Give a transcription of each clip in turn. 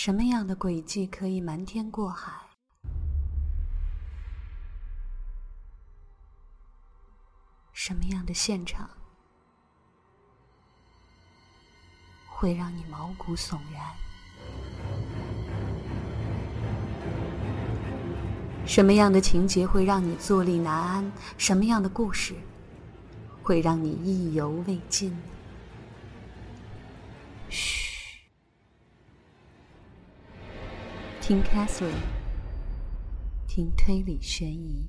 什么样的轨迹可以瞒天过海？什么样的现场会让你毛骨悚然？什么样的情节会让你坐立难安？什么样的故事会让你意犹未尽？嘘，听 Catherine，听推理悬疑。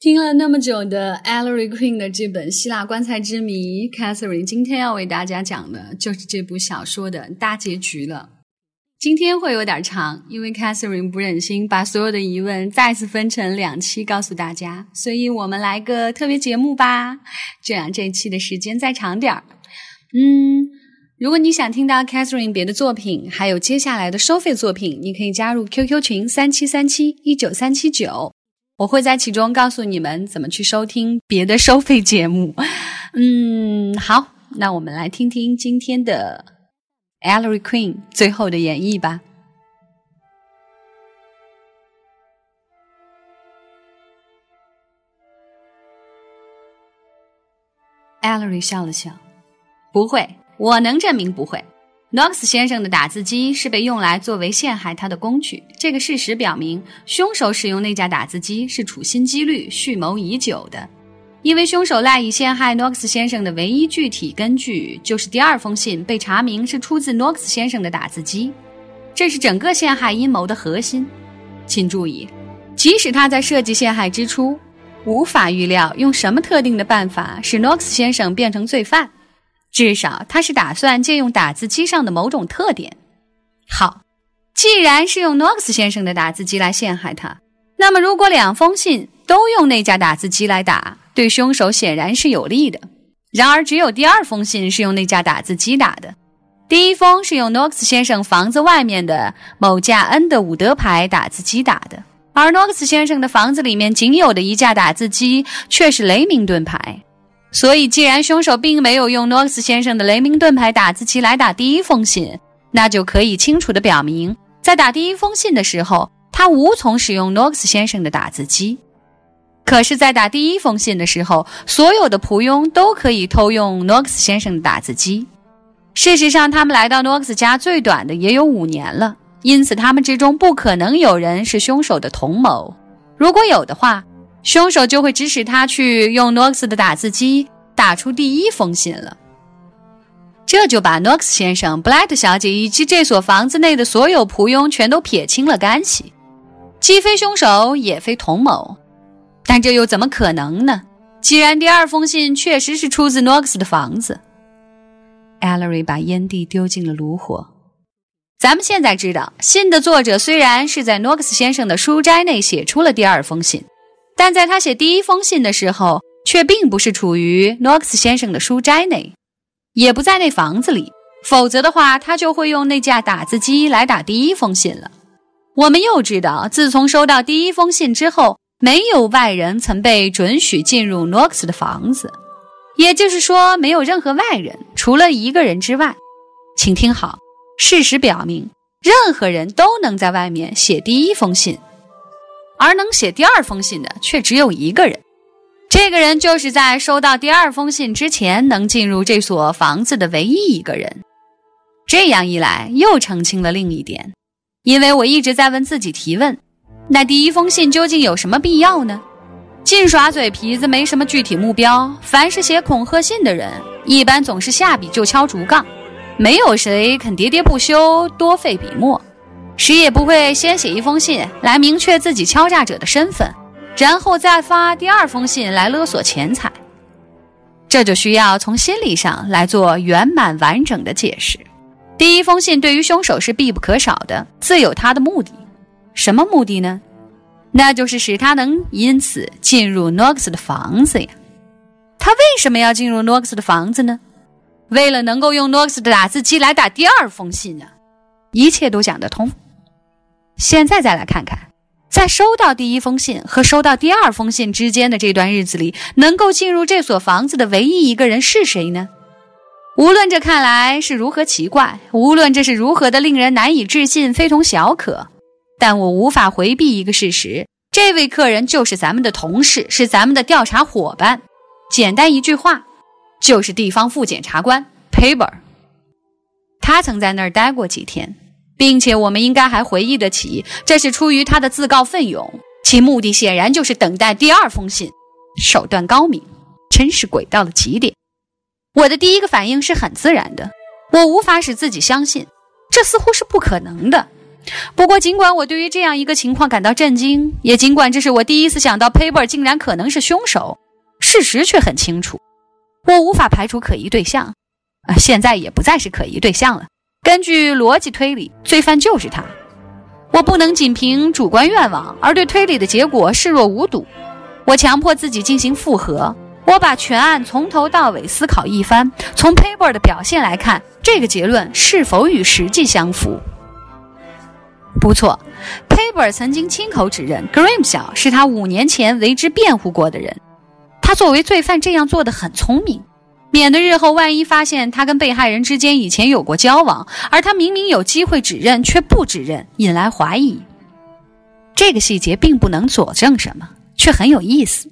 听了那么久的 Ellery Queen 的这本《希腊棺材之谜》，Catherine 今天要为大家讲的就是这部小说的大结局了。今天会有点长，因为 Catherine 不忍心把所有的疑问再次分成两期告诉大家，所以我们来个特别节目吧，这样这期的时间再长点儿。嗯，如果你想听到 Catherine 别的作品，还有接下来的收费作品，你可以加入 QQ 群三七三七一九三七九，我会在其中告诉你们怎么去收听别的收费节目。嗯，好，那我们来听听今天的。Ellery Queen 最后的演绎吧。Ellery 笑了笑，不会，我能证明不会。Knox 先生的打字机是被用来作为陷害他的工具，这个事实表明，凶手使用那架打字机是处心积虑、蓄谋已久的。因为凶手赖以陷害诺克斯先生的唯一具体根据，就是第二封信被查明是出自诺克斯先生的打字机，这是整个陷害阴谋的核心。请注意，即使他在设计陷害之初，无法预料用什么特定的办法使诺克斯先生变成罪犯，至少他是打算借用打字机上的某种特点。好，既然是用诺克斯先生的打字机来陷害他，那么如果两封信都用那架打字机来打，对凶手显然是有利的。然而，只有第二封信是用那架打字机打的，第一封是用诺克斯先生房子外面的某架恩德伍德牌打字机打的，而诺克斯先生的房子里面仅有的一架打字机却是雷明顿牌。所以，既然凶手并没有用诺克斯先生的雷明顿牌打字机来打第一封信，那就可以清楚地表明，在打第一封信的时候，他无从使用诺克斯先生的打字机。可是，在打第一封信的时候，所有的仆佣都可以偷用诺克斯先生的打字机。事实上，他们来到诺克斯家最短的也有五年了，因此他们之中不可能有人是凶手的同谋。如果有的话，凶手就会指使他去用诺克斯的打字机打出第一封信了。这就把诺克斯先生、布莱特小姐以及这所房子内的所有仆佣全都撇清了干系，既非凶手，也非同谋。但这又怎么可能呢？既然第二封信确实是出自诺克斯的房子，Ellery 把烟蒂丢进了炉火。咱们现在知道，信的作者虽然是在诺克斯先生的书斋内写出了第二封信，但在他写第一封信的时候，却并不是处于诺克斯先生的书斋内，也不在那房子里。否则的话，他就会用那架打字机来打第一封信了。我们又知道，自从收到第一封信之后。没有外人曾被准许进入诺克斯的房子，也就是说，没有任何外人，除了一个人之外。请听好，事实表明，任何人都能在外面写第一封信，而能写第二封信的却只有一个人。这个人就是在收到第二封信之前能进入这所房子的唯一一个人。这样一来，又澄清了另一点，因为我一直在问自己提问。那第一封信究竟有什么必要呢？净耍嘴皮子没什么具体目标。凡是写恐吓信的人，一般总是下笔就敲竹杠，没有谁肯喋喋不休、多费笔墨，谁也不会先写一封信来明确自己敲诈者的身份，然后再发第二封信来勒索钱财。这就需要从心理上来做圆满完整的解释。第一封信对于凶手是必不可少的，自有他的目的。什么目的呢？那就是使他能因此进入诺克斯的房子呀。他为什么要进入诺克斯的房子呢？为了能够用诺克斯的打字机来打第二封信呢。一切都讲得通。现在再来看看，在收到第一封信和收到第二封信之间的这段日子里，能够进入这所房子的唯一一个人是谁呢？无论这看来是如何奇怪，无论这是如何的令人难以置信、非同小可，但我无法回避一个事实：这位客人就是咱们的同事，是咱们的调查伙伴。简单一句话，就是地方副检察官 Paper。他曾在那儿待过几天，并且我们应该还回忆得起，这是出于他的自告奋勇，其目的显然就是等待第二封信。手段高明，真是诡到了极点。我的第一个反应是很自然的，我无法使自己相信，这似乎是不可能的。不过，尽管我对于这样一个情况感到震惊，也尽管这是我第一次想到 Paper 竟然可能是凶手，事实却很清楚，我无法排除可疑对象。啊，现在也不再是可疑对象了。根据逻辑推理，罪犯就是他。我不能仅凭主观愿望而对推理的结果视若无睹。我强迫自己进行复核，我把全案从头到尾思考一番。从 Paper 的表现来看，这个结论是否与实际相符？不错，Paper 曾经亲口指认 Graham 小是他五年前为之辩护过的人。他作为罪犯这样做的很聪明。免得日后万一发现他跟被害人之间以前有过交往，而他明明有机会指认却不指认，引来怀疑。这个细节并不能佐证什么，却很有意思。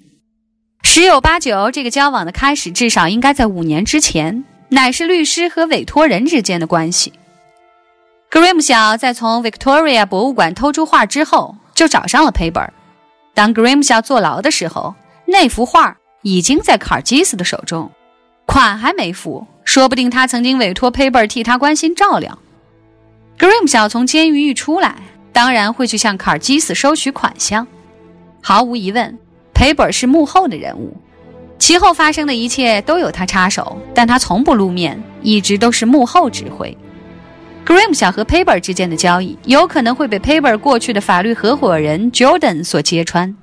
十有八九，这个交往的开始至少应该在五年之前，乃是律师和委托人之间的关系。Graham 小在从 Victoria 博物馆偷出画之后，就找上了 Paper。当 Graham 小坐牢的时候，那幅画已经在卡尔基斯的手中。款还没付，说不定他曾经委托 Paper 替他关心照料。Grim 小从监狱一出来，当然会去向卡尔基斯收取款项。毫无疑问，Paper 是幕后的人物，其后发生的一切都有他插手，但他从不露面，一直都是幕后指挥。Grim 小和 Paper 之间的交易，有可能会被 Paper 过去的法律合伙人 Jordan 所揭穿，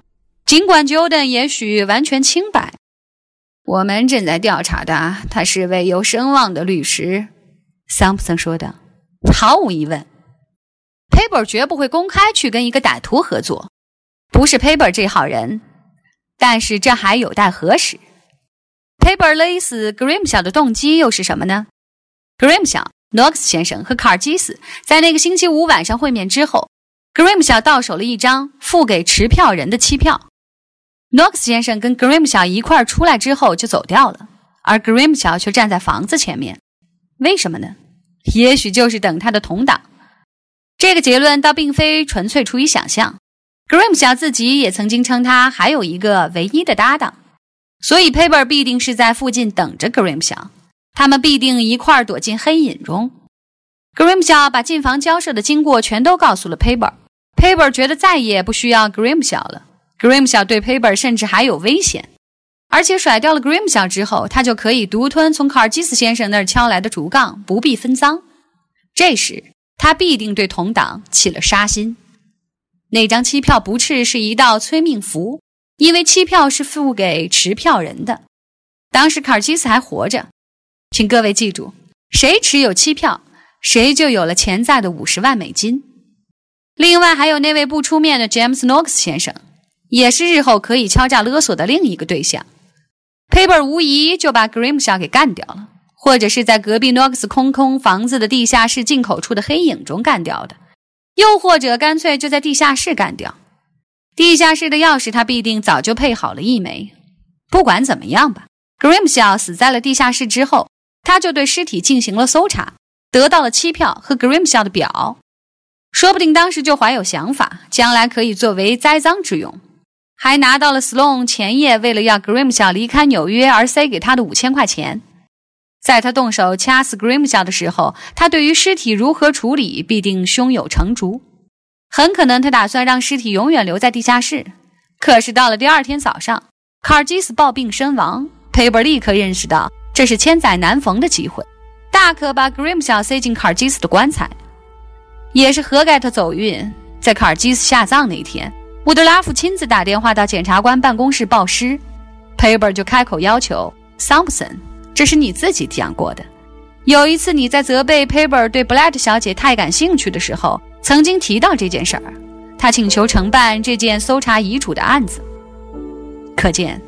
尽管 Jordan 也许完全清白。我们正在调查的，他是位有声望的律师，桑普森说的。毫无疑问，Paper 绝不会公开去跟一个歹徒合作，不是 Paper 这号人。但是这还有待核实。Paper 勒死 Graham 小的动机又是什么呢？Graham 小、Knox 先生和卡尔基斯在那个星期五晚上会面之后，Graham 小到手了一张付给持票人的期票。Knox 先生跟 Grim 小一块儿出来之后就走掉了，而 Graham 小却站在房子前面，为什么呢？也许就是等他的同党。这个结论倒并非纯粹出于想象。Graham 小自己也曾经称他还有一个唯一的搭档，所以 Paper 必定是在附近等着 Graham 小，他们必定一块儿躲进黑影中。Graham 小把进房交涉的经过全都告诉了 Paper，Paper 觉得再也不需要 Graham 小了。Graham 小对 Paper 甚至还有危险，而且甩掉了 Graham 小之后，他就可以独吞从卡尔基斯先生那儿敲来的竹杠，不必分赃。这时他必定对同党起了杀心。那张期票不啻是一道催命符，因为期票是付给持票人的。当时卡尔基斯还活着，请各位记住，谁持有期票，谁就有了潜在的五十万美金。另外还有那位不出面的 James Knox 先生。也是日后可以敲诈勒索的另一个对象，Paper 无疑就把 Grimshaw 给干掉了，或者是在隔壁 Knox 空空房子的地下室进口处的黑影中干掉的，又或者干脆就在地下室干掉。地下室的钥匙他必定早就配好了一枚。不管怎么样吧，Grimshaw 死在了地下室之后，他就对尸体进行了搜查，得到了期票和 Grimshaw 的表，说不定当时就怀有想法，将来可以作为栽赃之用。还拿到了 Sloan 前夜为了要 Grimshaw 离开纽约而塞给他的五千块钱。在他动手掐死 Grimshaw 的时候，他对于尸体如何处理必定胸有成竹。很可能他打算让尸体永远留在地下室。可是到了第二天早上，卡尔基斯暴病身亡，Paper 立刻认识到这是千载难逢的机会，大可把 Grimshaw 塞进卡尔基斯的棺材。也是何盖特走运，在卡尔基斯下葬那天。伍德拉夫亲自打电话到检察官办公室报失，Paper 就开口要求，Samson，这是你自己讲过的。有一次你在责备 Paper 对布莱特小姐太感兴趣的时候，曾经提到这件事儿。他请求承办这件搜查遗嘱的案子。可见，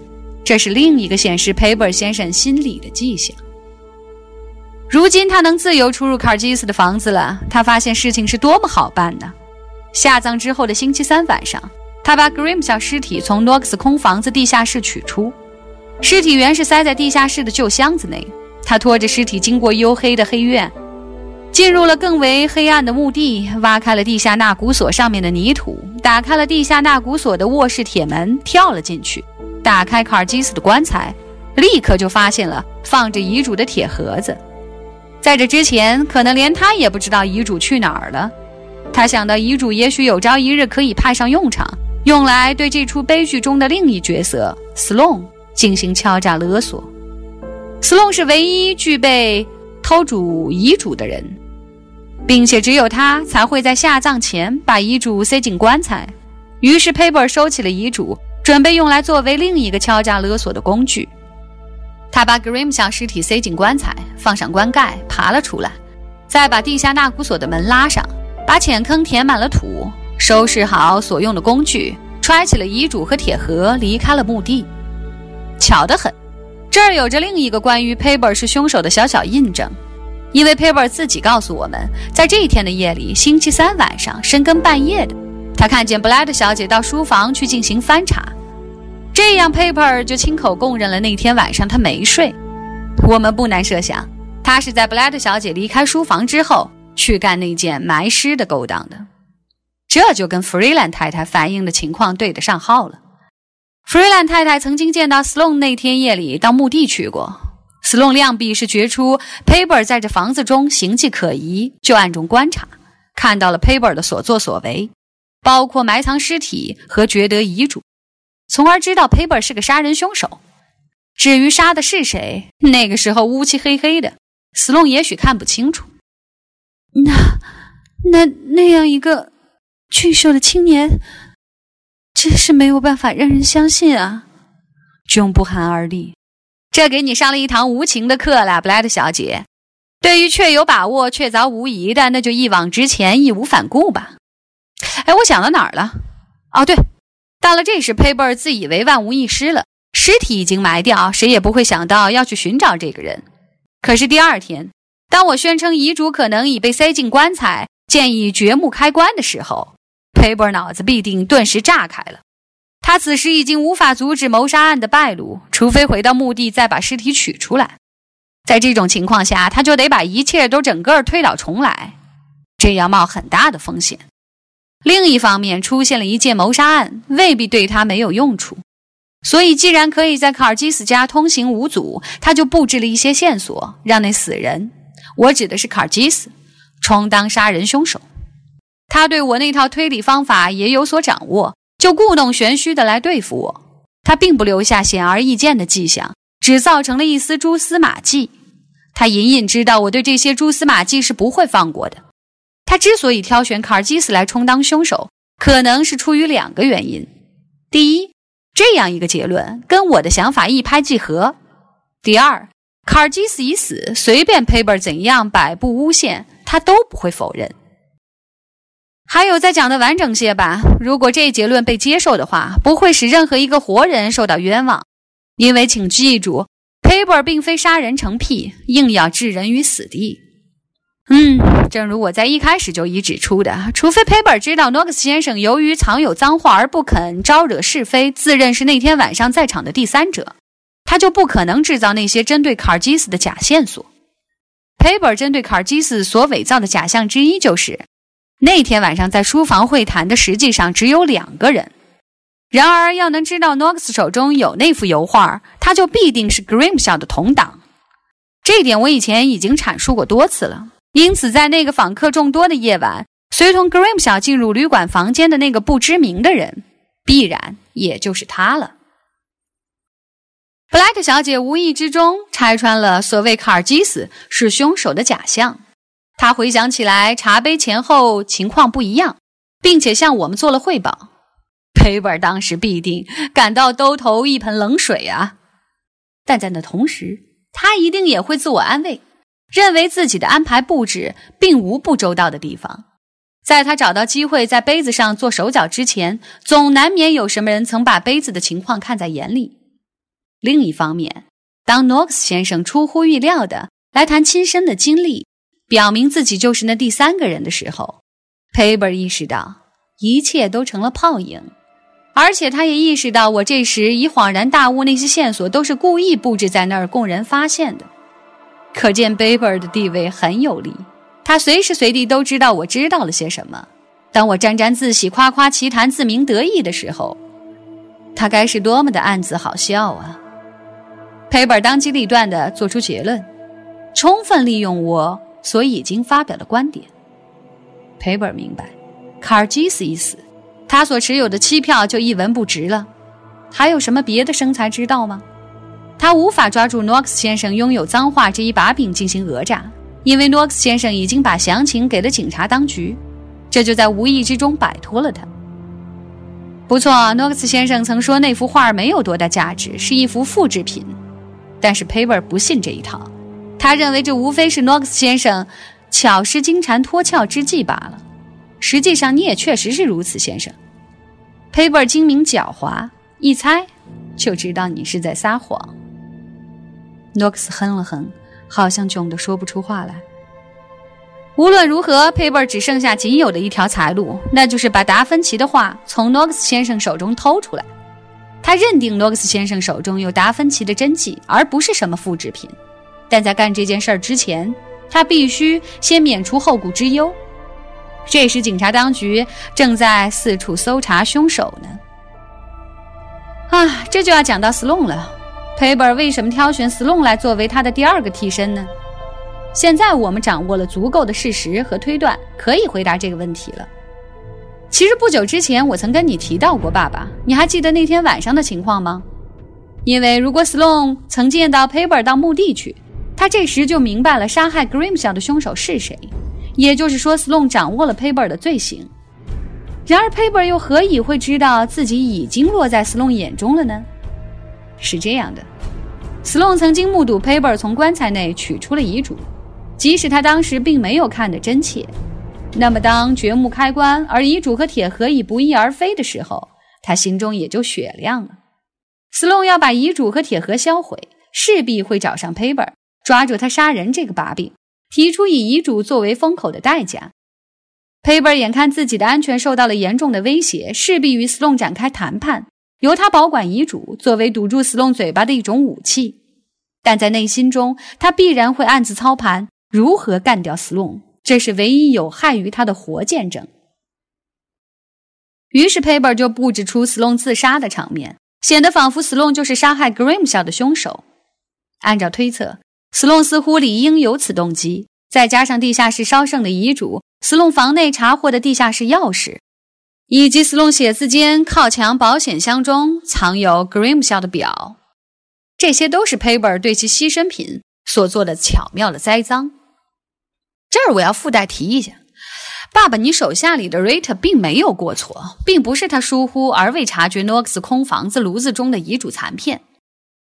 这是另一个显示 Paper 先生心理的迹象。如今他能自由出入卡尔基斯的房子了。他发现事情是多么好办呢？下葬之后的星期三晚上，他把 Grimshaw 尸体从 Knox 空房子地下室取出。尸体原是塞在地下室的旧箱子内。他拖着尸体经过黝黑的黑院，进入了更为黑暗的墓地，挖开了地下纳古索上面的泥土，打开了地下纳古索的卧室铁门，跳了进去，打开卡尔基斯的棺材，立刻就发现了放着遗嘱的铁盒子。在这之前，可能连他也不知道遗嘱去哪儿了。他想到遗嘱也许有朝一日可以派上用场，用来对这出悲剧中的另一角色 Sloan 进行敲诈勒索。Sloan 是唯一具备偷主遗嘱的人，并且只有他才会在下葬前把遗嘱塞进棺材。于是 Paper 收起了遗嘱，准备用来作为另一个敲诈勒索的工具。他把 Grim 向尸体塞进棺材，放上棺盖，爬了出来，再把地下纳古索的门拉上，把浅坑填满了土，收拾好所用的工具，揣起了遗嘱和铁盒，离开了墓地。巧得很，这儿有着另一个关于 Paper 是凶手的小小印证，因为 Paper 自己告诉我们，在这一天的夜里，星期三晚上深更半夜的，他看见布莱德小姐到书房去进行翻查。这样，Paper 就亲口供认了那天晚上他没睡。我们不难设想，他是在布莱德小姐离开书房之后去干那件埋尸的勾当的。这就跟弗瑞兰太太反映的情况对得上号了。弗瑞兰太太曾经见到 Sloan 那天夜里到墓地去过。Sloan 量必是觉出 Paper 在这房子中形迹可疑，就暗中观察，看到了 Paper 的所作所为，包括埋藏尸体和掘得遗嘱。从而知道 Paper 是个杀人凶手。至于杀的是谁，那个时候乌漆黑黑的，Sloan 也许看不清楚。那、那那样一个俊秀的青年，真是没有办法让人相信啊兄不寒而栗。这给你上了一堂无情的课了，布莱德小姐。对于确有把握、确凿无疑的，那就一往直前、义无反顾吧。哎，我想到哪儿了？哦，对。到了这时，Paper 自以为万无一失了，尸体已经埋掉，谁也不会想到要去寻找这个人。可是第二天，当我宣称遗嘱可能已被塞进棺材，建议掘墓开棺的时候佩伯脑子必定顿时炸开了。他此时已经无法阻止谋杀案的败露，除非回到墓地再把尸体取出来。在这种情况下，他就得把一切都整个推倒重来，这要冒很大的风险。另一方面，出现了一件谋杀案，未必对他没有用处。所以，既然可以在卡尔基斯家通行无阻，他就布置了一些线索，让那死人——我指的是卡尔基斯——充当杀人凶手。他对我那套推理方法也有所掌握，就故弄玄虚的来对付我。他并不留下显而易见的迹象，只造成了一丝蛛丝马迹。他隐隐知道我对这些蛛丝马迹是不会放过的。他之所以挑选卡尔基斯来充当凶手，可能是出于两个原因：第一，这样一个结论跟我的想法一拍即合；第二，卡尔基斯已死，随便 Paper 怎样摆布诬陷，他都不会否认。还有，再讲的完整些吧。如果这一结论被接受的话，不会使任何一个活人受到冤枉，因为请记住，Paper 并非杀人成癖，硬要置人于死地。嗯，正如我在一开始就已指出的，除非 Paper 知道诺克斯先生由于藏有脏话而不肯招惹是非，自认是那天晚上在场的第三者，他就不可能制造那些针对卡尔基斯的假线索。Paper 针对卡尔基斯所伪造的假象之一就是，那天晚上在书房会谈的实际上只有两个人。然而，要能知道诺克斯手中有那幅油画，他就必定是 Grim 校的同党。这点我以前已经阐述过多次了。因此，在那个访客众多的夜晚，随同 Grim 校进入旅馆房间的那个不知名的人，必然也就是他了。布莱克小姐无意之中拆穿了所谓卡尔基斯是凶手的假象。他回想起来，茶杯前后情况不一样，并且向我们做了汇报。佩尔当时必定感到兜头一盆冷水啊！但在那同时，他一定也会自我安慰。认为自己的安排布置并无不周到的地方，在他找到机会在杯子上做手脚之前，总难免有什么人曾把杯子的情况看在眼里。另一方面，当诺克斯先生出乎意料的来谈亲身的经历，表明自己就是那第三个人的时候，Paper 意识到一切都成了泡影，而且他也意识到我这时已恍然大悟，那些线索都是故意布置在那儿供人发现的。可见 Paper 的地位很有利，他随时随地都知道我知道了些什么。当我沾沾自喜、夸夸其谈、自鸣得意的时候，他该是多么的暗自好笑啊！Paper 当机立断地做出结论。充分利用我所以已经发表了观点。赔本明白，卡尔基斯一死，他所持有的期票就一文不值了。还有什么别的生财之道吗？他无法抓住诺克斯先生拥有脏话这一把柄进行讹诈，因为诺克斯先生已经把详情给了警察当局，这就在无意之中摆脱了他。不错，诺克斯先生曾说那幅画没有多大价值，是一幅复制品，但是佩尔不信这一套。他认为这无非是诺克斯先生巧施金蝉脱壳之计罢了。实际上，你也确实是如此，先生。佩伯精明狡猾，一猜就知道你是在撒谎。诺克斯哼了哼，好像窘得说不出话来。无论如何，佩伯只剩下仅有的一条财路，那就是把达芬奇的画从诺克斯先生手中偷出来。他认定诺克斯先生手中有达芬奇的真迹，而不是什么复制品。但在干这件事儿之前，他必须先免除后顾之忧。这时，警察当局正在四处搜查凶手呢。啊，这就要讲到 Sloan 了。佩本为什么挑选 Sloan 来作为他的第二个替身呢？现在我们掌握了足够的事实和推断，可以回答这个问题了。其实不久之前，我曾跟你提到过爸爸，你还记得那天晚上的情况吗？因为如果 Sloan 曾见到佩本到墓地去。他这时就明白了杀害 Grimshaw 的凶手是谁，也就是说，Sloan 掌握了 Paper 的罪行。然而，Paper 又何以会知道自己已经落在 Sloan 眼中了呢？是这样的，Sloan 曾经目睹 Paper 从棺材内取出了遗嘱，即使他当时并没有看得真切。那么，当掘墓开棺，而遗嘱和铁盒已不翼而飞的时候，他心中也就雪亮了。Sloan 要把遗嘱和铁盒销毁，势必会找上 Paper。抓住他杀人这个把柄，提出以遗嘱作为封口的代价。佩伯眼看自己的安全受到了严重的威胁，势必与斯隆展开谈判，由他保管遗嘱，作为堵住斯隆嘴巴的一种武器。但在内心中，他必然会暗自操盘，如何干掉斯隆，这是唯一有害于他的活见证。于是佩伯就布置出斯隆自杀的场面，显得仿佛斯隆就是杀害 Grimshaw 的凶手。按照推测。斯隆似乎理应有此动机，再加上地下室烧剩的遗嘱，斯隆房内查获的地下室钥匙，以及斯隆写字间靠墙保险箱中藏有 grimsha 的表，这些都是 Paper 对其牺牲品所做的巧妙的栽赃。这儿我要附带提一下，爸爸，你手下里的 Rita 并没有过错，并不是他疏忽而未察觉 Nox 空房子炉子中的遗嘱残片，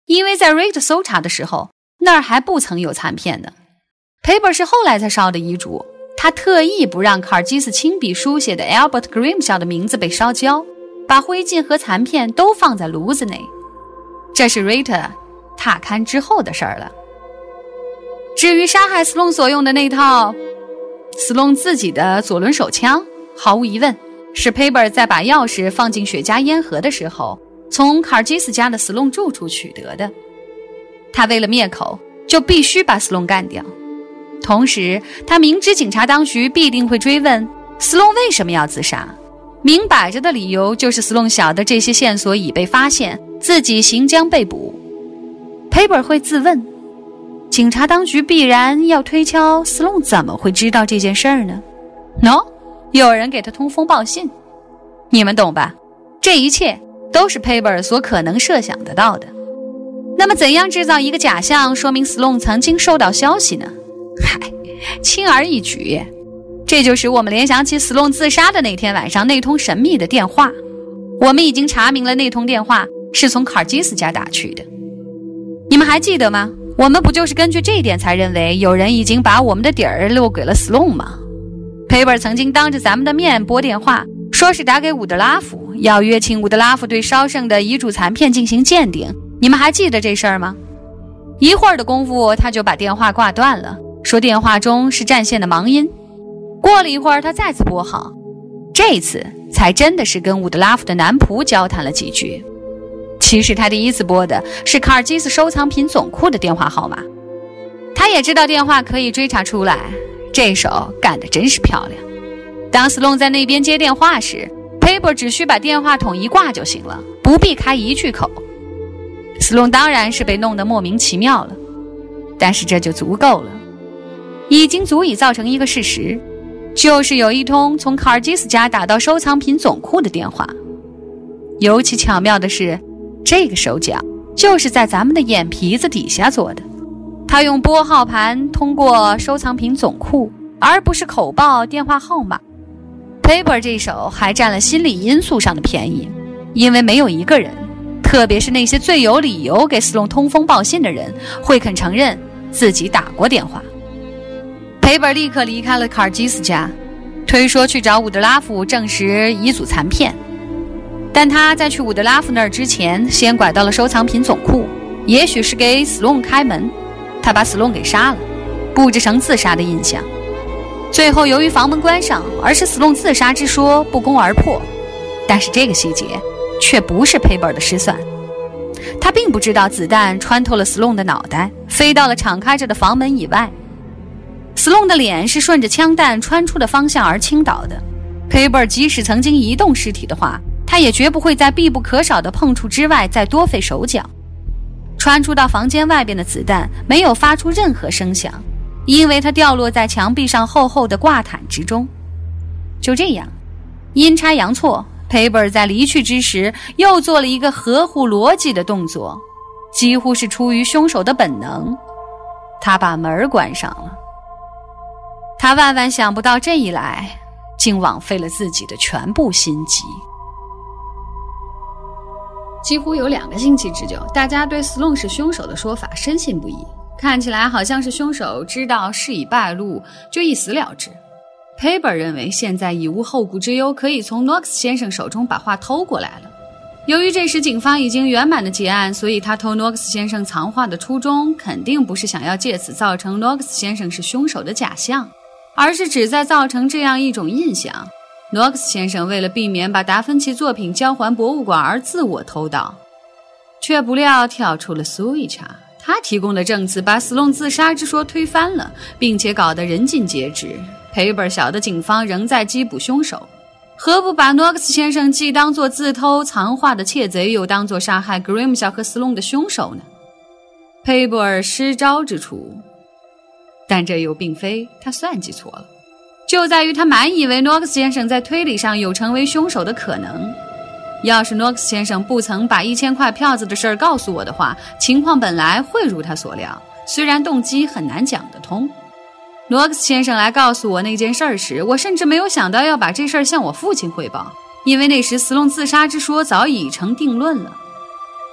因为在 Rita 搜查的时候。那儿还不曾有残片呢。Paper 是后来才烧的遗嘱，他特意不让卡尔基斯亲笔书写的 Albert grimsha 的名字被烧焦，把灰烬和残片都放在炉子内。这是 Rita 踏勘之后的事儿了。至于杀害斯隆所用的那套斯隆自己的左轮手枪，毫无疑问是 Paper 在把钥匙放进雪茄烟盒的时候，从卡尔基斯家的斯隆住处取得的。他为了灭口，就必须把斯隆干掉。同时，他明知警察当局必定会追问斯隆为什么要自杀，明摆着的理由就是斯隆晓得这些线索已被发现，自己行将被捕。佩伯会自问：警察当局必然要推敲斯隆怎么会知道这件事儿呢？No，有人给他通风报信。你们懂吧？这一切都是佩伯所可能设想得到的。那么，怎样制造一个假象，说明 Sloan 曾经收到消息呢？嗨，轻而易举，这就使我们联想起 Sloan 自杀的那天晚上那通神秘的电话。我们已经查明了那通电话是从卡尔基斯家打去的。你们还记得吗？我们不就是根据这一点才认为有人已经把我们的底儿漏给了 Sloan 吗？佩伯曾经当着咱们的面拨电话，说是打给伍德拉夫，要约请伍德拉夫对烧剩的遗嘱残片进行鉴定。你们还记得这事儿吗？一会儿的功夫，他就把电话挂断了，说电话中是占线的忙音。过了一会儿，他再次拨号，这次才真的是跟伍德拉夫的男仆交谈了几句。其实他第一次拨的是卡尔基斯收藏品总库的电话号码。他也知道电话可以追查出来，这手干得真是漂亮。当斯隆在那边接电话时，Paper 只需把电话筒一挂就行了，不必开一句口。斯隆当然是被弄得莫名其妙了，但是这就足够了，已经足以造成一个事实，就是有一通从卡尔基斯家打到收藏品总库的电话。尤其巧妙的是，这个手脚就是在咱们的眼皮子底下做的。他用拨号盘通过收藏品总库，而不是口报电话号码。Paper 这手还占了心理因素上的便宜，因为没有一个人。特别是那些最有理由给斯隆通风报信的人，会肯承认自己打过电话。培本立刻离开了卡尔基斯家，推说去找伍德拉夫证实遗嘱残片。但他在去伍德拉夫那儿之前，先拐到了收藏品总库，也许是给斯隆开门。他把斯隆给杀了，布置成自杀的印象。最后由于房门关上，而是斯隆自杀之说不攻而破。但是这个细节。却不是佩本的失算，他并不知道子弹穿透了斯隆的脑袋，飞到了敞开着的房门以外。斯隆的脸是顺着枪弹穿出的方向而倾倒的。佩本即使曾经移动尸体的话，他也绝不会在必不可少的碰触之外再多费手脚。穿出到房间外边的子弹没有发出任何声响，因为它掉落在墙壁上厚厚的挂毯之中。就这样，阴差阳错。培本在离去之时，又做了一个合乎逻辑的动作，几乎是出于凶手的本能。他把门关上了。他万万想不到，这一来竟枉费了自己的全部心机。几乎有两个星期之久，大家对斯隆是凶手的说法深信不疑，看起来好像是凶手知道事已败露，就一死了之。Paper 认为现在已无后顾之忧，可以从诺克斯先生手中把画偷过来了。由于这时警方已经圆满的结案，所以他偷诺克斯先生藏画的初衷肯定不是想要借此造成诺克斯先生是凶手的假象，而是旨在造成这样一种印象：诺克斯先生为了避免把达芬奇作品交还博物馆而自我偷盗。却不料跳出了苏伊查，他提供的证词把斯隆自杀之说推翻了，并且搞得人尽皆知。赔本小的警方仍在缉捕凶手，何不把诺克斯先生既当作自偷藏画的窃贼，又当作杀害格瑞姆小和斯隆的凶手呢？佩布尔失招之处，但这又并非他算计错了，就在于他满以为诺克斯先生在推理上有成为凶手的可能。要是诺克斯先生不曾把一千块票子的事儿告诉我的话，情况本来会如他所料，虽然动机很难讲得通。诺克斯先生来告诉我那件事儿时，我甚至没有想到要把这事儿向我父亲汇报，因为那时斯隆自杀之说早已成定论了。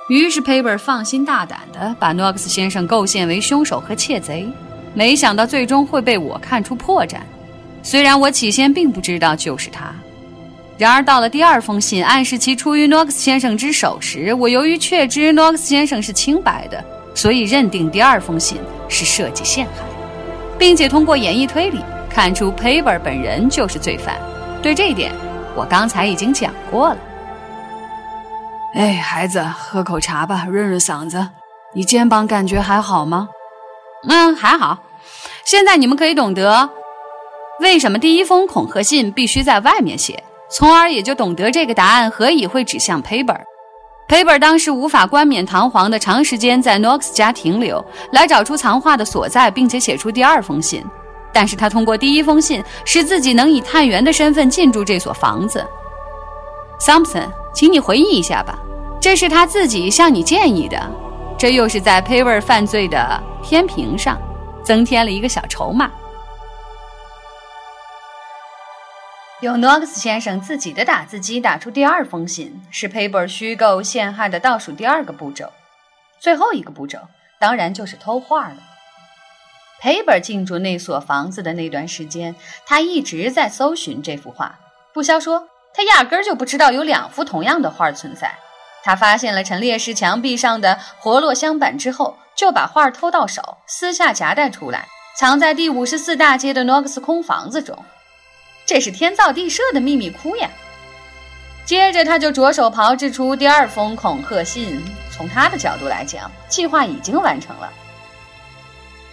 于是佩本放心大胆地把诺克斯先生构陷为凶手和窃贼，没想到最终会被我看出破绽。虽然我起先并不知道就是他，然而到了第二封信暗示其出于诺克斯先生之手时，我由于确知诺克斯先生是清白的，所以认定第二封信是设计陷害。并且通过演绎推理看出 Paper 本人就是罪犯，对这一点我刚才已经讲过了。哎，孩子，喝口茶吧，润润嗓子。你肩膀感觉还好吗？嗯，还好。现在你们可以懂得为什么第一封恐吓信必须在外面写，从而也就懂得这个答案何以会指向 Paper。裴本当时无法冠冕堂皇的长时间在 Knox 家停留，来找出藏画的所在，并且写出第二封信。但是他通过第一封信，使自己能以探员的身份进驻这所房子。Thompson，请你回忆一下吧，这是他自己向你建议的，这又是在 p a v e r 犯罪的天平上增添了一个小筹码。用诺克斯先生自己的打字机打出第二封信，是 Paper 虚构陷害的倒数第二个步骤。最后一个步骤，当然就是偷画了。Paper 进驻那所房子的那段时间，他一直在搜寻这幅画。不消说，他压根儿就不知道有两幅同样的画存在。他发现了陈列室墙壁上的活络镶板之后，就把画偷到手，私下夹带出来，藏在第五十四大街的诺克斯空房子中。这是天造地设的秘密窟呀！接着，他就着手炮制出第二封恐吓信。从他的角度来讲，计划已经完成了。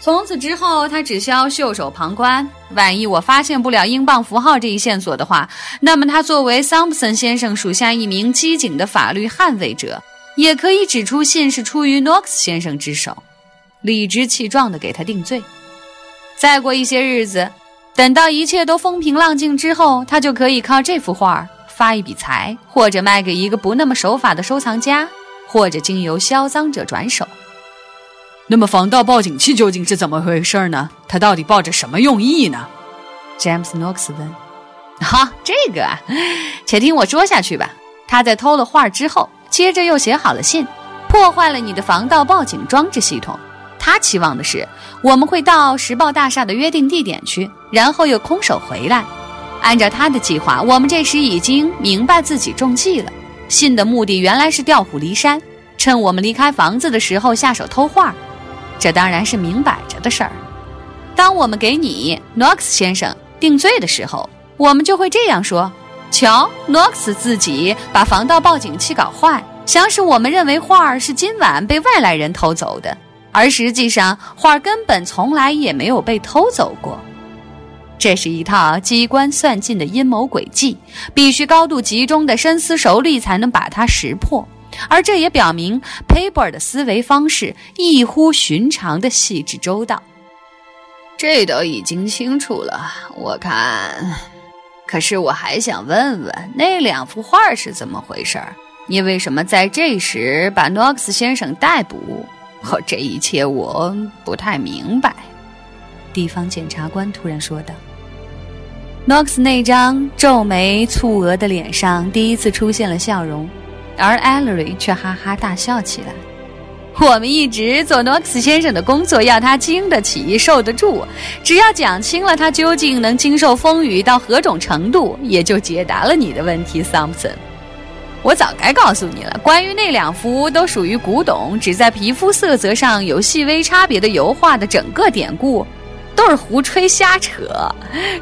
从此之后，他只需要袖手旁观。万一我发现不了英镑符号这一线索的话，那么他作为桑普森先生属下一名机警的法律捍卫者，也可以指出信是出于诺克斯先生之手，理直气壮地给他定罪。再过一些日子，等到一切都风平浪静之后，他就可以靠这幅画发一笔财，或者卖给一个不那么守法的收藏家，或者经由销赃者转手。那么防盗报警器究竟是怎么回事呢？它到底抱着什么用意呢？詹姆斯 nox 问。哈，这个啊，且听我说下去吧。他在偷了画之后，接着又写好了信，破坏了你的防盗报警装置系统。他期望的是，我们会到时报大厦的约定地点去，然后又空手回来。按照他的计划，我们这时已经明白自己中计了。信的目的原来是调虎离山，趁我们离开房子的时候下手偷画。这当然是明摆着的事儿。当我们给你诺克斯先生定罪的时候，我们就会这样说：瞧，诺克斯自己把防盗报警器搞坏，想使我们认为画儿是今晚被外来人偷走的，而实际上画根本从来也没有被偷走过。这是一套机关算尽的阴谋诡计，必须高度集中的深思熟虑才能把它识破。而这也表明 Paper 的思维方式异乎寻常的细致周到。这都已经清楚了，我看。可是我还想问问，那两幅画是怎么回事？你为什么在这时把诺克斯先生逮捕？哦，这一切我不太明白。地方检察官突然说道。诺克斯那张皱眉蹙额的脸上第一次出现了笑容。而艾 l 瑞却哈哈大笑起来。我们一直做诺克斯先生的工作，要他经得起、受得住。只要讲清了他究竟能经受风雨到何种程度，也就解答了你的问题，桑普森。我早该告诉你了，关于那两幅都属于古董、只在皮肤色泽上有细微差别的油画的整个典故，都是胡吹瞎扯，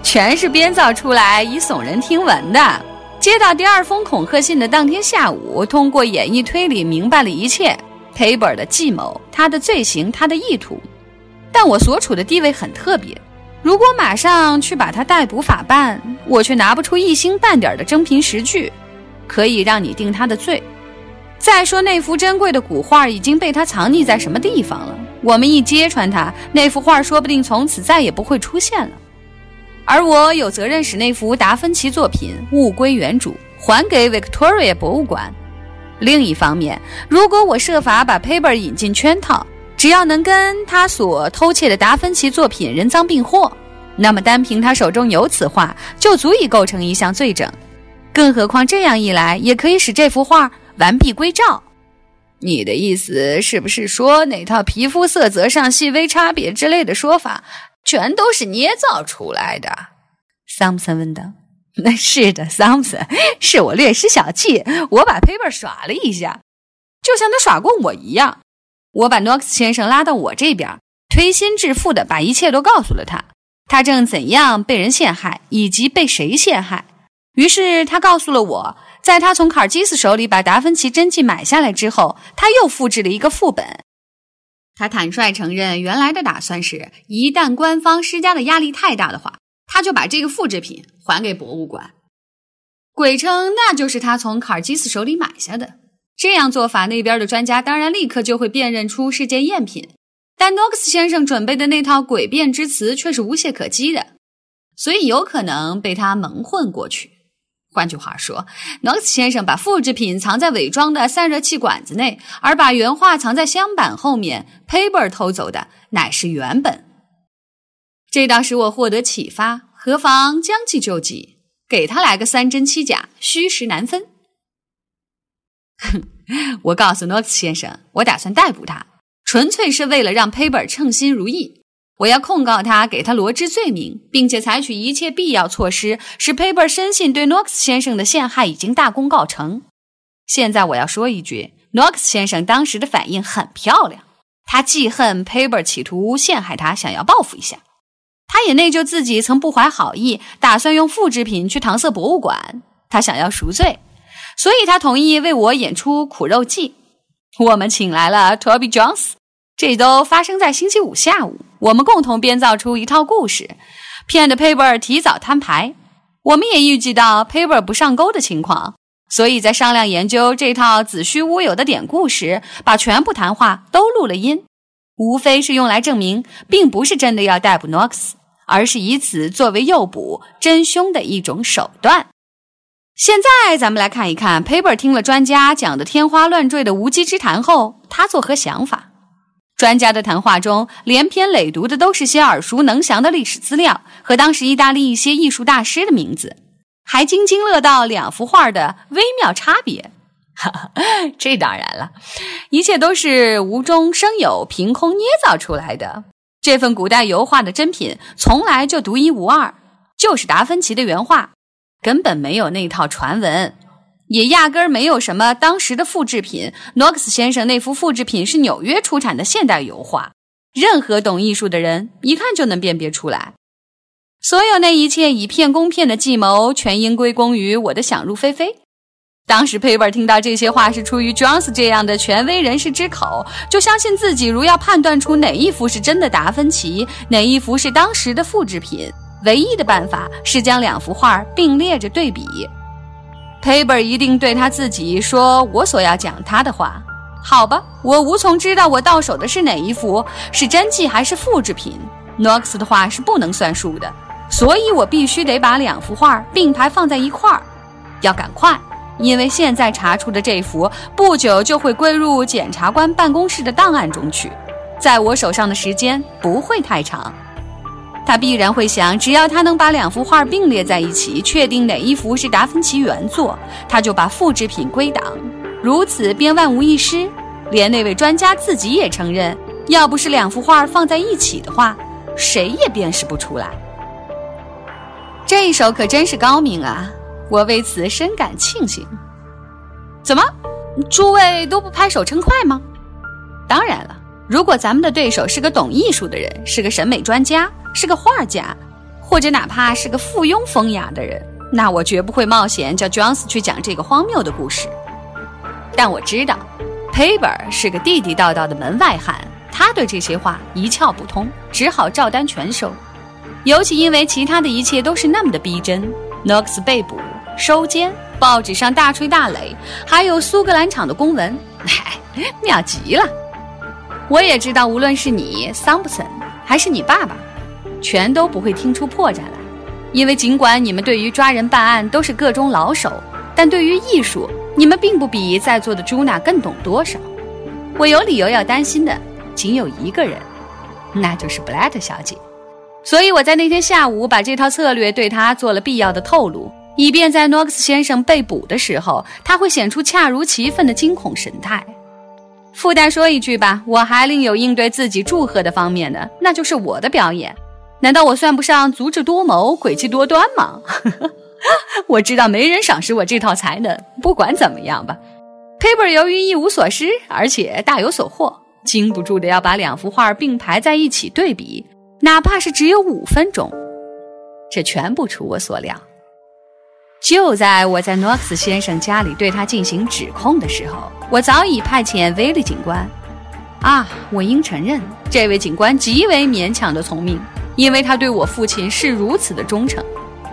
全是编造出来以耸人听闻的。接到第二封恐吓信的当天下午，通过演绎推理明白了一切：Tabor 的计谋、他的罪行、他的意图。但我所处的地位很特别，如果马上去把他逮捕法办，我却拿不出一星半点的真凭实据，可以让你定他的罪。再说那幅珍贵的古画已经被他藏匿在什么地方了？我们一揭穿他，那幅画说不定从此再也不会出现了。而我有责任使那幅达芬奇作品物归原主，还给 Victoria 博物馆。另一方面，如果我设法把 Paper 引进圈套，只要能跟他所偷窃的达芬奇作品人赃并获，那么单凭他手中有此画，就足以构成一项罪证。更何况这样一来，也可以使这幅画完璧归赵。你的意思是不是说，哪套皮肤色泽上细微差别之类的说法？全都是捏造出来的，桑普森问道。“那是的，桑普森，是我略施小计，我把 Paper 耍了一下，就像他耍过我一样。我把诺克斯先生拉到我这边，推心置腹的把一切都告诉了他，他正怎样被人陷害，以及被谁陷害。于是他告诉了我，在他从卡尔基斯手里把达芬奇真迹买下来之后，他又复制了一个副本。”他坦率承认，原来的打算是一旦官方施加的压力太大的话，他就把这个复制品还给博物馆，鬼称那就是他从卡尔基斯手里买下的。这样做法，那边的专家当然立刻就会辨认出是件赝品。但诺克斯先生准备的那套诡辩之词却是无懈可击的，所以有可能被他蒙混过去。换句话说，诺克斯先生把复制品藏在伪装的散热器管子内，而把原画藏在箱板后面。Paper 偷走的乃是原本。这倒使我获得启发，何妨将计就计，给他来个三真七假，虚实难分。哼，我告诉诺克斯先生，我打算逮捕他，纯粹是为了让 Paper 称心如意。我要控告他，给他罗织罪名，并且采取一切必要措施，使 Paper 深信对诺克斯先生的陷害已经大功告成。现在我要说一句，诺克斯先生当时的反应很漂亮。他记恨 Paper 企图陷害他，想要报复一下。他也内疚自己曾不怀好意，打算用复制品去搪塞博物馆。他想要赎罪，所以他同意为我演出苦肉计。我们请来了 Toby Jones，这都发生在星期五下午。我们共同编造出一套故事，骗得 Paper 提早摊牌。我们也预计到 Paper 不上钩的情况。所以在商量研究这套子虚乌有的典故时，把全部谈话都录了音，无非是用来证明，并不是真的要逮捕诺克斯，而是以此作为诱捕真凶的一种手段。现在咱们来看一看，Paper 听了专家讲的天花乱坠的无稽之谈后，他作何想法？专家的谈话中，连篇累牍的都是些耳熟能详的历史资料和当时意大利一些艺术大师的名字。还津津乐道两幅画的微妙差别，哈哈，这当然了，一切都是无中生有、凭空捏造出来的。这份古代油画的真品从来就独一无二，就是达芬奇的原画，根本没有那套传闻，也压根儿没有什么当时的复制品。诺克斯先生那幅复制品是纽约出产的现代油画，任何懂艺术的人一看就能辨别出来。所有那一切以骗攻骗的计谋，全应归功于我的想入非非。当时 Paper 听到这些话是出于 Jones 这样的权威人士之口，就相信自己如要判断出哪一幅是真的达芬奇，哪一幅是当时的复制品，唯一的办法是将两幅画并列着对比。Paper 一定对他自己说：“我所要讲他的话，好吧，我无从知道我到手的是哪一幅，是真迹还是复制品。Knox 的话是不能算数的。”所以我必须得把两幅画并排放在一块儿，要赶快，因为现在查出的这幅不久就会归入检察官办公室的档案中去，在我手上的时间不会太长。他必然会想，只要他能把两幅画并列在一起，确定哪一幅是达芬奇原作，他就把复制品归档，如此便万无一失。连那位专家自己也承认，要不是两幅画放在一起的话，谁也辨识不出来。这一手可真是高明啊！我为此深感庆幸。怎么，诸位都不拍手称快吗？当然了，如果咱们的对手是个懂艺术的人，是个审美专家，是个画家，或者哪怕是个附庸风雅的人，那我绝不会冒险叫 Jones 去讲这个荒谬的故事。但我知道，Paper 是个地地道道的门外汉，他对这些话一窍不通，只好照单全收。尤其因为其他的一切都是那么的逼真，Knox 被捕、收监，报纸上大吹大擂，还有苏格兰场的公文，嗨，妙极了。我也知道，无论是你桑普森，还是你爸爸，全都不会听出破绽来，因为尽管你们对于抓人办案都是个中老手，但对于艺术，你们并不比在座的朱娜更懂多少。我有理由要担心的，仅有一个人，那就是布莱特小姐。所以我在那天下午把这套策略对他做了必要的透露，以便在诺克斯先生被捕的时候，他会显出恰如其分的惊恐神态。附带说一句吧，我还另有应对自己祝贺的方面呢，那就是我的表演。难道我算不上足智多谋、诡计多端吗？我知道没人赏识我这套才能。不管怎么样吧，Paper 由于一无所失，而且大有所获，禁不住的要把两幅画并排在一起对比。哪怕是只有五分钟，这全不出我所料。就在我在诺克斯先生家里对他进行指控的时候，我早已派遣威利警官。啊，我应承认，这位警官极为勉强的从命，因为他对我父亲是如此的忠诚。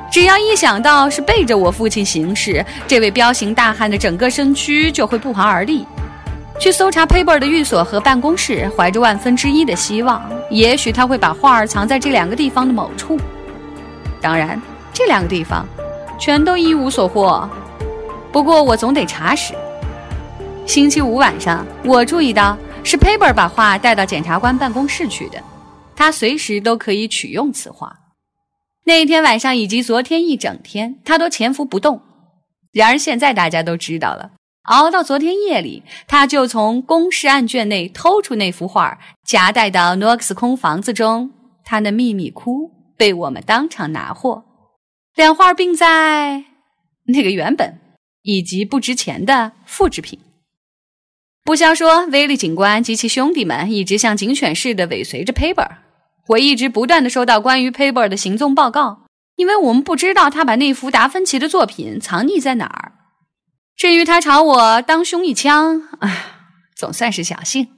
只要一想到是背着我父亲行事，这位彪形大汉的整个身躯就会不寒而栗。去搜查 Paper 的寓所和办公室，怀着万分之一的希望，也许他会把画儿藏在这两个地方的某处。当然，这两个地方全都一无所获。不过我总得查实。星期五晚上，我注意到是 Paper 把画带到检察官办公室去的，他随时都可以取用此画。那天晚上以及昨天一整天，他都潜伏不动。然而现在大家都知道了。熬到昨天夜里，他就从公事案卷内偷出那幅画，夹带到诺克斯空房子中。他的秘密窟被我们当场拿获，两画并在那个原本以及不值钱的复制品。不消说，威利警官及其兄弟们一直像警犬似的尾随着 Paper。我一直不断的收到关于 Paper 的行踪报告，因为我们不知道他把那幅达芬奇的作品藏匿在哪儿。至于他朝我当胸一枪，唉，总算是侥幸，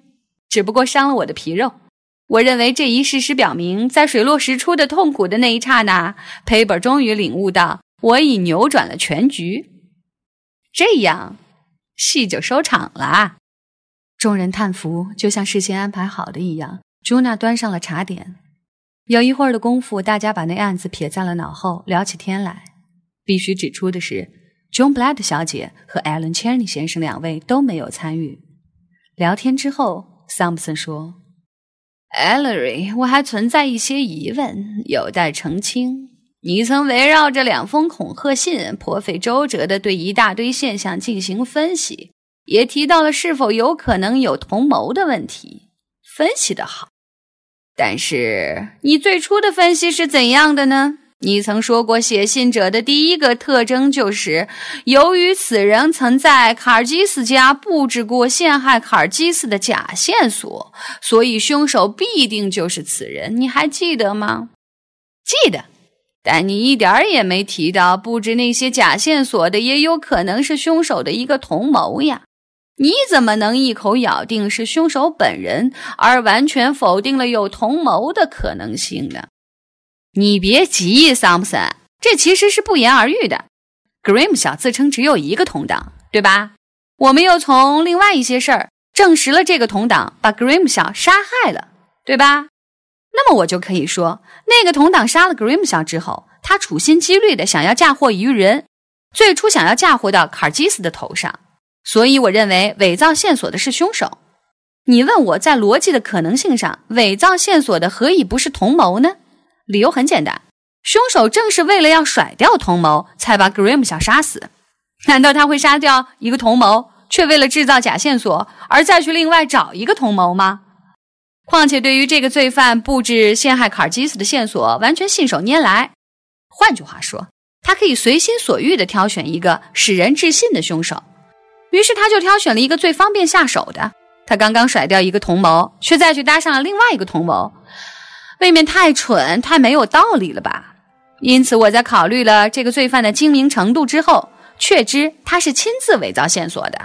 只不过伤了我的皮肉。我认为这一事实表明，在水落石出的痛苦的那一刹那，Paper 终于领悟到我已扭转了全局。这样，戏就收场了。众人叹服，就像事先安排好的一样。朱娜端上了茶点。有一会儿的功夫，大家把那案子撇在了脑后，聊起天来。必须指出的是，John Blood 小姐和 Alan Cherny 先生两位都没有参与。聊天之后，桑普森说：“Ellery，我还存在一些疑问，有待澄清。你曾围绕着两封恐吓信，颇费周折的对一大堆现象进行分析，也提到了是否有可能有同谋的问题。分析的好。”但是你最初的分析是怎样的呢？你曾说过，写信者的第一个特征就是由于此人曾在卡尔基斯家布置过陷害卡尔基斯的假线索，所以凶手必定就是此人。你还记得吗？记得。但你一点儿也没提到布置那些假线索的也有可能是凶手的一个同谋呀。你怎么能一口咬定是凶手本人，而完全否定了有同谋的可能性呢？你别急，桑普森，这其实是不言而喻的。Grim 小自称只有一个同党，对吧？我们又从另外一些事儿证实了这个同党把 Grim 小杀害了，对吧？那么我就可以说，那个同党杀了 Grim 小之后，他处心积虑的想要嫁祸于人，最初想要嫁祸到卡尔基斯的头上。所以，我认为伪造线索的是凶手。你问我在逻辑的可能性上，伪造线索的何以不是同谋呢？理由很简单，凶手正是为了要甩掉同谋，才把 Grim 想杀死。难道他会杀掉一个同谋，却为了制造假线索而再去另外找一个同谋吗？况且，对于这个罪犯布置陷害卡尔基斯的线索，完全信手拈来。换句话说，他可以随心所欲地挑选一个使人置信的凶手。于是他就挑选了一个最方便下手的。他刚刚甩掉一个同谋，却再去搭上了另外一个同谋，未免太蠢、太没有道理了吧？因此，我在考虑了这个罪犯的精明程度之后，确知他是亲自伪造线索的。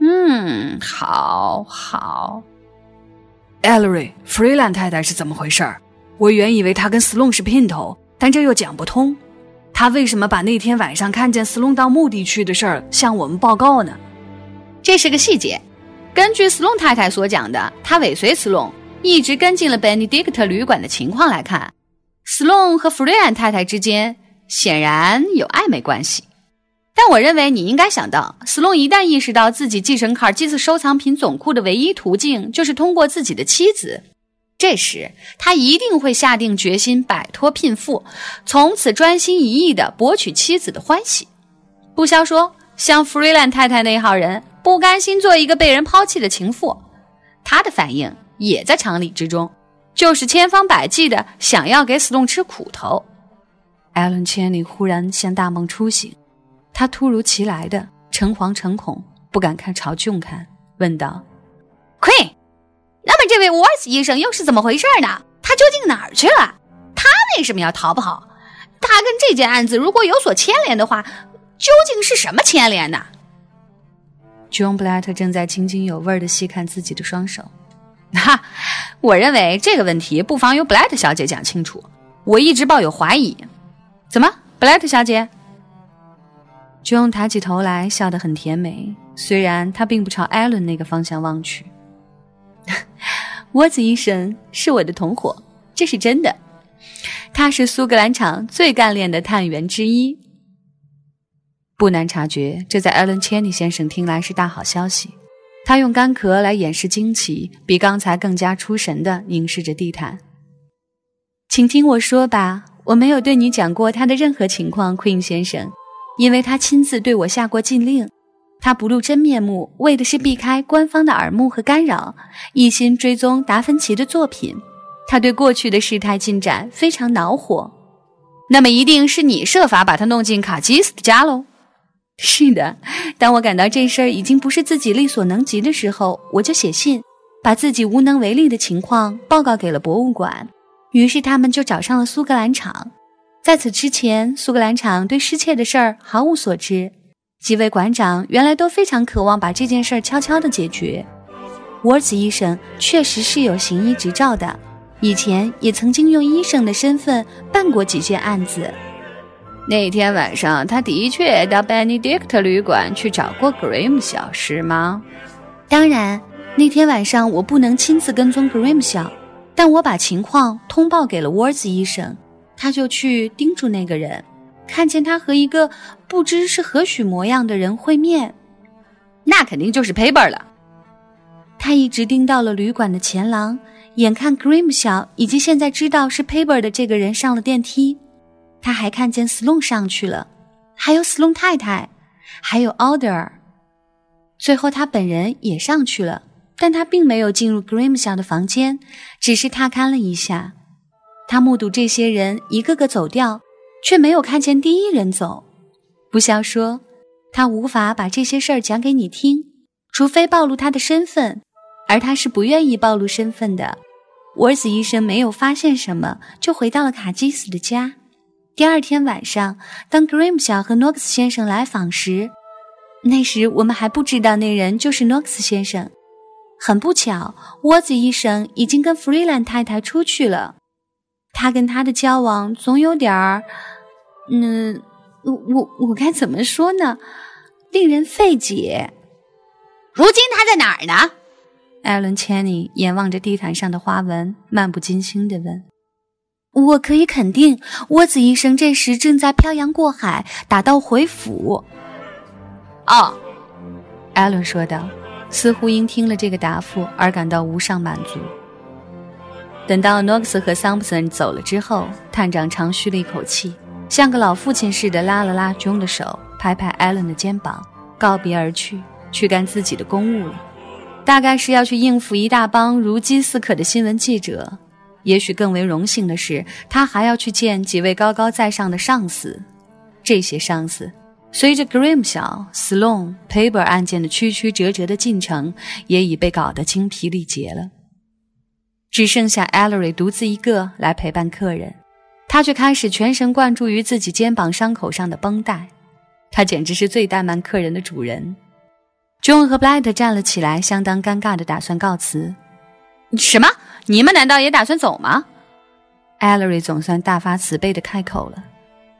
嗯，好好。Ellery Freeland 太太是怎么回事？我原以为他跟 Sloan 是姘头，但这又讲不通。他为什么把那天晚上看见斯隆到墓地去的事儿向我们报告呢？这是个细节。根据斯隆太太所讲的，他尾随斯隆，一直跟进了 Benedict 旅馆的情况来看，斯隆和弗瑞安太太之间显然有暧昧关系。但我认为你应该想到，斯隆一旦意识到自己继承卡尔基斯收藏品总库的唯一途径就是通过自己的妻子。这时，他一定会下定决心摆脱聘妇，从此专心一意地博取妻子的欢喜。不消说，像弗瑞兰太太那号人，不甘心做一个被人抛弃的情妇，他的反应也在常理之中，就是千方百计地想要给斯隆吃苦头。艾伦·千里忽然像大梦初醒，他突如其来的诚惶诚恐，不敢看朝俊看，问道：“Queen。”那么，这位沃尔斯医生又是怎么回事呢？他究竟哪儿去了？他为什么要逃跑？他跟这件案子如果有所牵连的话，究竟是什么牵连呢？John Blatt 正在津津有味地细看自己的双手。哈，我认为这个问题不妨由 Blatt 小姐讲清楚。我一直抱有怀疑。怎么，Blatt 小姐？John 抬起头来，笑得很甜美，虽然他并不朝艾伦那个方向望去。沃兹医生是我的同伙，这是真的。他是苏格兰场最干练的探员之一。不难察觉，这在艾伦·千尼先生听来是大好消息。他用干咳来掩饰惊奇，比刚才更加出神地凝视着地毯。请听我说吧，我没有对你讲过他的任何情况，Queen 先生，因为他亲自对我下过禁令。他不露真面目，为的是避开官方的耳目和干扰，一心追踪达芬奇的作品。他对过去的事态进展非常恼火。那么，一定是你设法把他弄进卡基斯的家喽？是的，当我感到这事儿已经不是自己力所能及的时候，我就写信，把自己无能为力的情况报告给了博物馆。于是他们就找上了苏格兰场。在此之前，苏格兰场对失窃的事儿毫无所知。几位馆长原来都非常渴望把这件事儿悄悄地解决。沃尔兹医生确实是有行医执照的，以前也曾经用医生的身份办过几件案子。那天晚上，他的确到 Benedict 旅馆去找过 Grim 小是吗？当然，那天晚上我不能亲自跟踪 Grim 小，但我把情况通报给了沃尔兹医生，他就去叮嘱那个人。看见他和一个不知是何许模样的人会面，那肯定就是 Paper 了。他一直盯到了旅馆的前廊，眼看 Grim 小以及现在知道是 Paper 的这个人上了电梯，他还看见 Sloan 上去了，还有 Sloan 太太，还有 Alder。最后他本人也上去了，但他并没有进入 Grim 小的房间，只是踏勘了一下。他目睹这些人一个个走掉。却没有看见第一人走。不消说，他无法把这些事儿讲给你听，除非暴露他的身份，而他是不愿意暴露身份的。沃尔斯医生没有发现什么，就回到了卡基斯的家。第二天晚上，当 Grim 小和诺克斯先生来访时，那时我们还不知道那人就是诺克斯先生。很不巧，沃兹医生已经跟弗瑞兰太太出去了。他跟他的交往总有点儿。嗯，我我我该怎么说呢？令人费解。如今他在哪儿呢？艾伦·钱尼眼望着地毯上的花纹，漫不经心地问：“我可以肯定，沃兹医生这时正在漂洋过海，打道回府。”哦，艾伦说道，似乎因听了这个答复而感到无上满足。等到诺克斯和桑普森走了之后，探长长吁了一口气。像个老父亲似的拉了拉 jon 的手，拍拍艾伦的肩膀，告别而去，去干自己的公务了。大概是要去应付一大帮如饥似渴的新闻记者。也许更为荣幸的是，他还要去见几位高高在上的上司。这些上司，随着 Grim 小 Sloan Paper 案件的曲曲折折的进程，也已被搞得精疲力竭了。只剩下 Ellery 独自一个来陪伴客人。他却开始全神贯注于自己肩膀伤口上的绷带，他简直是最怠慢客人的主人。John 和 Blight 站了起来，相当尴尬的打算告辞。什么？你们难道也打算走吗？Ellery 总算大发慈悲的开口了。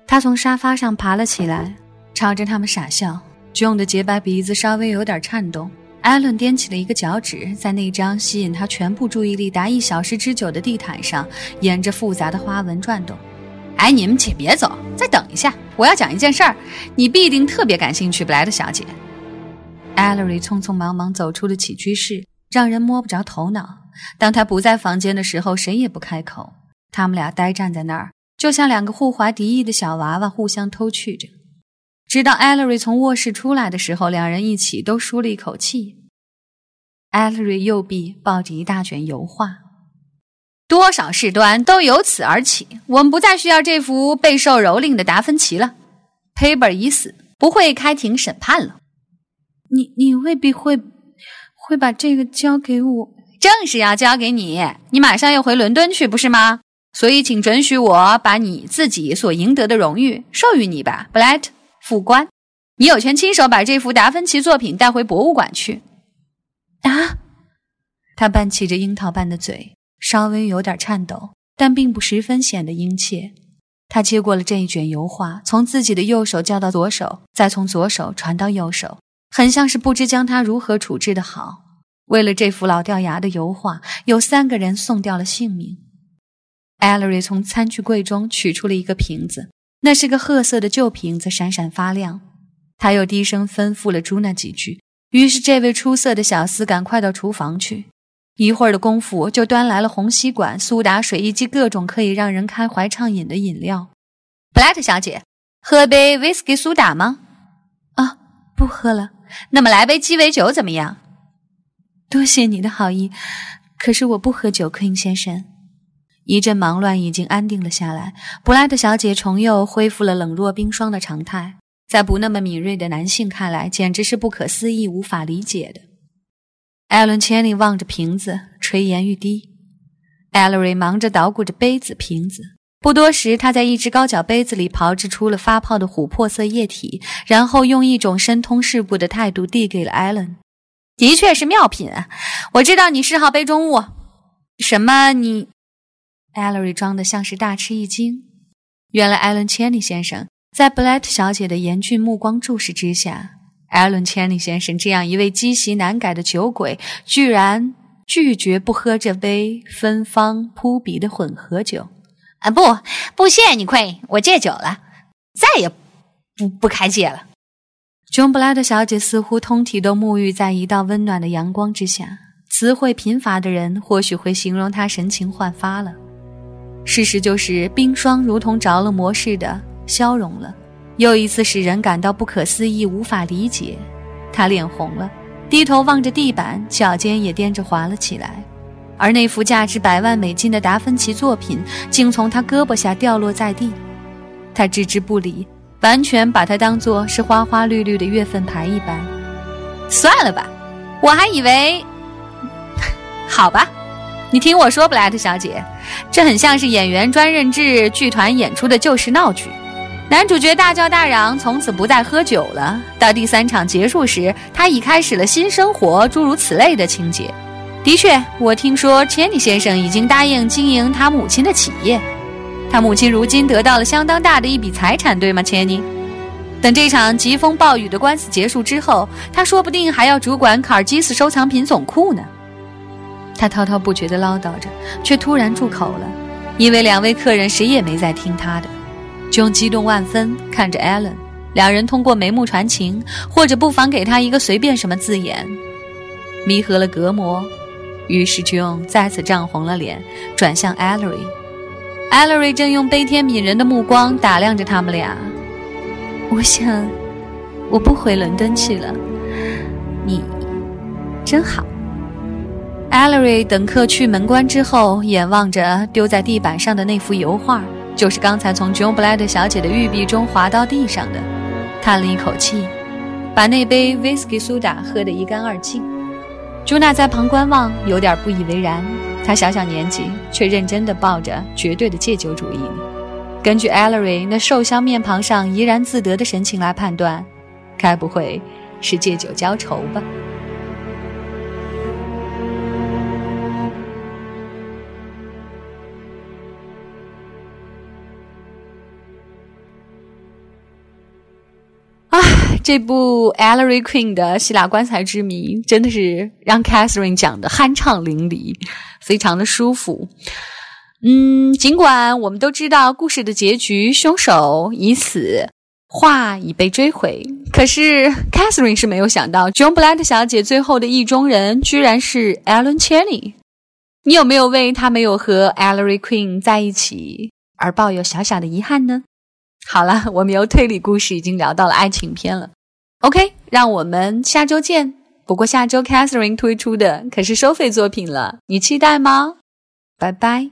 他从沙发上爬了起来，朝着他们傻笑。John 的洁白鼻子稍微有点颤动。艾伦踮起了一个脚趾，在那张吸引他全部注意力达一小时之久的地毯上，沿着复杂的花纹转动。哎，你们且别走，再等一下，我要讲一件事儿，你必定特别感兴趣，布莱德小姐。艾莉匆匆忙忙走出了起居室，让人摸不着头脑。当他不在房间的时候，谁也不开口。他们俩呆站在那儿，就像两个互怀敌意的小娃娃，互相偷觑着。直到艾 l e r y 从卧室出来的时候，两人一起都舒了一口气。艾 l e r y 右臂抱着一大卷油画，多少事端都由此而起。我们不再需要这幅备受蹂躏的达芬奇了。Paper 已死，不会开庭审判了。你你未必会会把这个交给我？正是要交给你。你马上要回伦敦去，不是吗？所以，请准许我把你自己所赢得的荣誉授予你吧，布莱特。副官，你有权亲手把这幅达芬奇作品带回博物馆去。啊！他半起着樱桃般的嘴，稍微有点颤抖，但并不十分显得殷切。他接过了这一卷油画，从自己的右手交到左手，再从左手传到右手，很像是不知将它如何处置的好。为了这幅老掉牙的油画，有三个人送掉了性命。艾莉从餐具柜中取出了一个瓶子。那是个褐色的旧瓶子，闪闪发亮。他又低声吩咐了朱娜几句，于是这位出色的小厮赶快到厨房去。一会儿的功夫，就端来了红吸管、苏打水以及各种可以让人开怀畅饮的饮料。布莱特小姐，喝杯威士忌苏打吗？啊，不喝了。那么来杯鸡尾酒怎么样？多谢你的好意，可是我不喝酒，克林先生。一阵忙乱已经安定了下来，布莱特小姐重又恢复了冷若冰霜的常态。在不那么敏锐的男性看来，简直是不可思议、无法理解的。艾伦·千里望着瓶子，垂涎欲滴。艾伦忙着捣鼓着杯子、瓶子。不多时，他在一只高脚杯子里炮制出了发泡的琥珀色液体，然后用一种深通世故的态度递给了艾伦。的确是妙品啊，我知道你嗜好杯中物。什么？你？艾瑞装的像是大吃一惊。原来，艾伦·千里先生。在布莱特小姐的严峻目光注视之下，艾伦·千里先生这样一位积习难改的酒鬼，居然拒绝不喝这杯芬芳扑鼻的混合酒。啊，不，不谢你亏，我戒酒了，再也不不开戒了。琼布莱特小姐似乎通体都沐浴在一道温暖的阳光之下，词汇贫乏的人或许会形容她神情焕发了。事实就是，冰霜如同着了魔似的。消融了，又一次使人感到不可思议、无法理解。他脸红了，低头望着地板，脚尖也颠着滑了起来。而那幅价值百万美金的达芬奇作品竟从他胳膊下掉落在地，他置之不理，完全把它当作是花花绿绿的月份牌一般。算了吧，我还以为 好吧，你听我说，布莱特小姐，这很像是演员专任制剧团演出的旧时闹剧。男主角大叫大嚷，从此不再喝酒了。到第三场结束时，他已开始了新生活，诸如此类的情节。的确，我听说千尼先生已经答应经营他母亲的企业。他母亲如今得到了相当大的一笔财产，对吗，千尼？等这场疾风暴雨的官司结束之后，他说不定还要主管卡尔基斯收藏品总库呢。他滔滔不绝地唠叨着，却突然住口了，因为两位客人谁也没在听他的。John 激动万分，看着 Allen，两人通过眉目传情，或者不妨给他一个随便什么字眼，弥合了隔膜。于是 John 再次涨红了脸，转向 Ellery。Ellery 正用悲天悯人的目光打量着他们俩。我想，我不回伦敦去了。你真好。Ellery 等客去门关之后，眼望着丢在地板上的那幅油画。就是刚才从 John Blade 小姐的玉臂中滑到地上的，叹了一口气，把那杯 whisky 苏打喝得一干二净。朱娜在旁观望，有点不以为然。她小小年纪，却认真地抱着绝对的戒酒主义。根据 Ellery 那瘦削面庞上怡然自得的神情来判断，该不会是借酒浇愁吧？这部 Ellery Queen 的希腊棺材之谜真的是让 Catherine 讲的酣畅淋漓，非常的舒服。嗯，尽管我们都知道故事的结局，凶手已死，画已被追回，可是 Catherine 是没有想到，John Blatt 小姐最后的意中人居然是 Alan Chaney。你有没有为他没有和 Ellery Queen 在一起而抱有小小的遗憾呢？好了，我们由推理故事已经聊到了爱情片了。OK，让我们下周见。不过下周 Catherine 推出的可是收费作品了，你期待吗？拜拜。